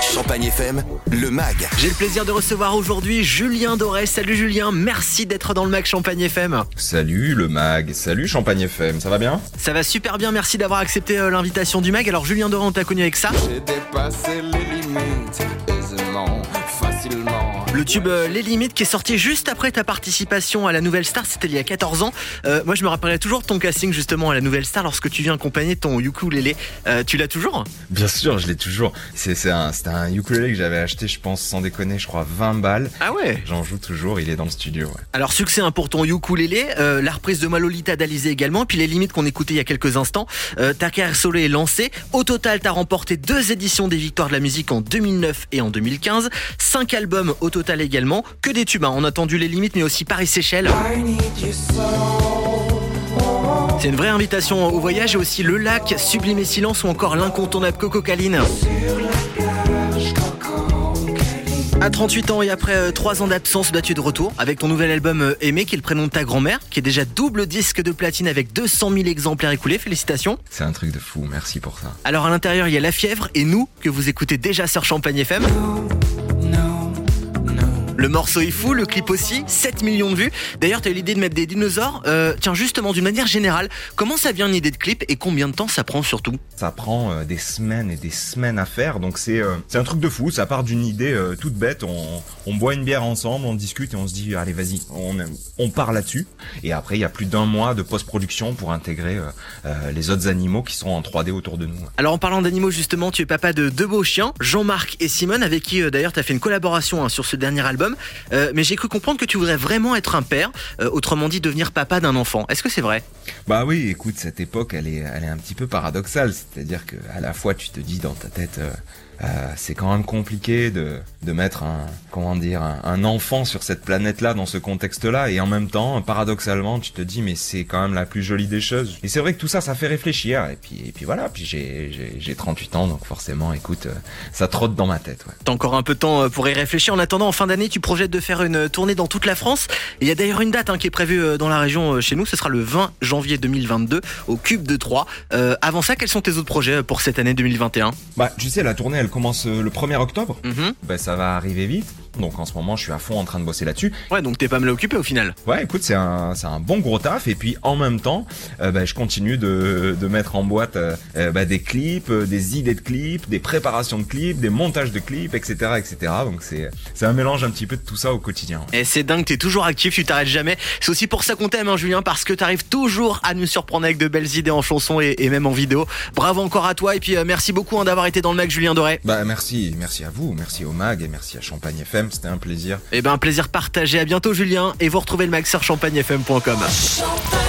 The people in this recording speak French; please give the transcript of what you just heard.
Champagne FM, le MAG. J'ai le plaisir de recevoir aujourd'hui Julien Doré. Salut Julien, merci d'être dans le MAG Champagne FM. Salut le MAG, salut Champagne FM, ça va bien? Ça va super bien, merci d'avoir accepté euh, l'invitation du MAG. Alors Julien Doré, on t'a connu avec ça? J'ai dépassé les limites aisément. Le tube euh, Les Limites qui est sorti juste après ta participation à la Nouvelle Star, c'était il y a 14 ans. Euh, moi je me rappellerai toujours de ton casting justement à la Nouvelle Star lorsque tu viens accompagner ton ukulélé. Euh, tu l'as toujours? Bien sûr, je l'ai toujours. C'est un, un ukulélé que j'avais acheté, je pense, sans déconner, je crois 20 balles. Ah ouais? J'en joue toujours, il est dans le studio. ouais. Alors succès hein, pour ton ukulélé, euh, la reprise de Malolita d'Alizé également, puis les limites qu'on écoutait il y a quelques instants. Ta carrière solo est lancée. Au total, t'as remporté deux éditions des Victoires de la musique en 2009 et en 2015, cinq albums au total également, que des tubes. hein. On a entendu les limites, mais aussi Paris Seychelles. C'est une vraie invitation au voyage et aussi le lac, Sublime et Silence ou encore l'incontournable Coco Caline. À 38 ans et après 3 ans d'absence, bah, tu es de retour avec ton nouvel album euh, Aimé, qui est le prénom de ta grand-mère, qui est déjà double disque de platine avec 200 000 exemplaires écoulés. Félicitations. C'est un truc de fou, merci pour ça. Alors à l'intérieur, il y a La Fièvre et nous, que vous écoutez déjà sur Champagne FM. Le morceau est fou, le clip aussi, 7 millions de vues. D'ailleurs, tu as eu l'idée de mettre des dinosaures. Euh, tiens, justement, d'une manière générale, comment ça vient une idée de clip et combien de temps ça prend surtout Ça prend euh, des semaines et des semaines à faire, donc c'est euh, c'est un truc de fou. Ça part d'une idée euh, toute bête. On, on boit une bière ensemble, on discute et on se dit allez vas-y, on, on part là-dessus. Et après, il y a plus d'un mois de post-production pour intégrer euh, les autres animaux qui sont en 3D autour de nous. Alors en parlant d'animaux justement, tu es papa de deux beaux chiens, Jean-Marc et Simone, avec qui d'ailleurs tu as fait une collaboration hein, sur ce dernier album. Euh, mais j'ai cru comprendre que tu voudrais vraiment être un père, euh, autrement dit devenir papa d'un enfant. Est-ce que c'est vrai? Bah oui, écoute, cette époque, elle est, elle est un petit peu paradoxale. C'est-à-dire que à la fois, tu te dis dans ta tête, euh, c'est quand même compliqué de, de mettre un, comment dire, un, un enfant sur cette planète-là, dans ce contexte-là, et en même temps, paradoxalement, tu te dis, mais c'est quand même la plus jolie des choses. Et c'est vrai que tout ça, ça fait réfléchir. Et puis, et puis voilà. Puis j'ai, j'ai, j'ai 38 ans, donc forcément, écoute, euh, ça trotte dans ma tête. Ouais. T'as encore un peu de temps euh, pour y réfléchir. En attendant, en fin d'année, tu projettes de faire une tournée dans toute la France. Il y a d'ailleurs une date hein, qui est prévue dans la région chez nous. Ce sera le 20 janvier 2022 au Cube de Troyes. Euh, avant ça, quels sont tes autres projets pour cette année 2021 Bah, tu sais, la tournée, elle commence euh, le 1er octobre. Mhm. Bah, ça va arriver vite. Donc en ce moment, je suis à fond en train de bosser là-dessus. Ouais, donc t'es pas mal occupé au final. Ouais, écoute, c'est un, c'est un bon gros taf. Et puis en même temps, euh, bah, je continue de, de mettre en boîte euh, euh, bah, des clips, euh, des idées de clips, des préparations de clips, des montages de clips, etc., etc. Donc c'est, c'est un mélange un petit peu de tout ça au quotidien. Et c'est dingue, t'es toujours actif, tu t'arrêtes jamais. C'est aussi pour ça qu'on t'aime, hein, Julien, parce que t'arrives toujours à nous surprendre avec de belles idées en chanson et, et même en vidéo. Bravo encore à toi et puis merci beaucoup hein, d'avoir été dans le Mac, Julien Doré. Bah merci, merci à vous, merci au Mag et merci à Champagne FM. C'était un plaisir. Eh ben, un plaisir partagé. À bientôt, Julien. Et vous retrouvez le Mac sur champagnefm.com. Champagne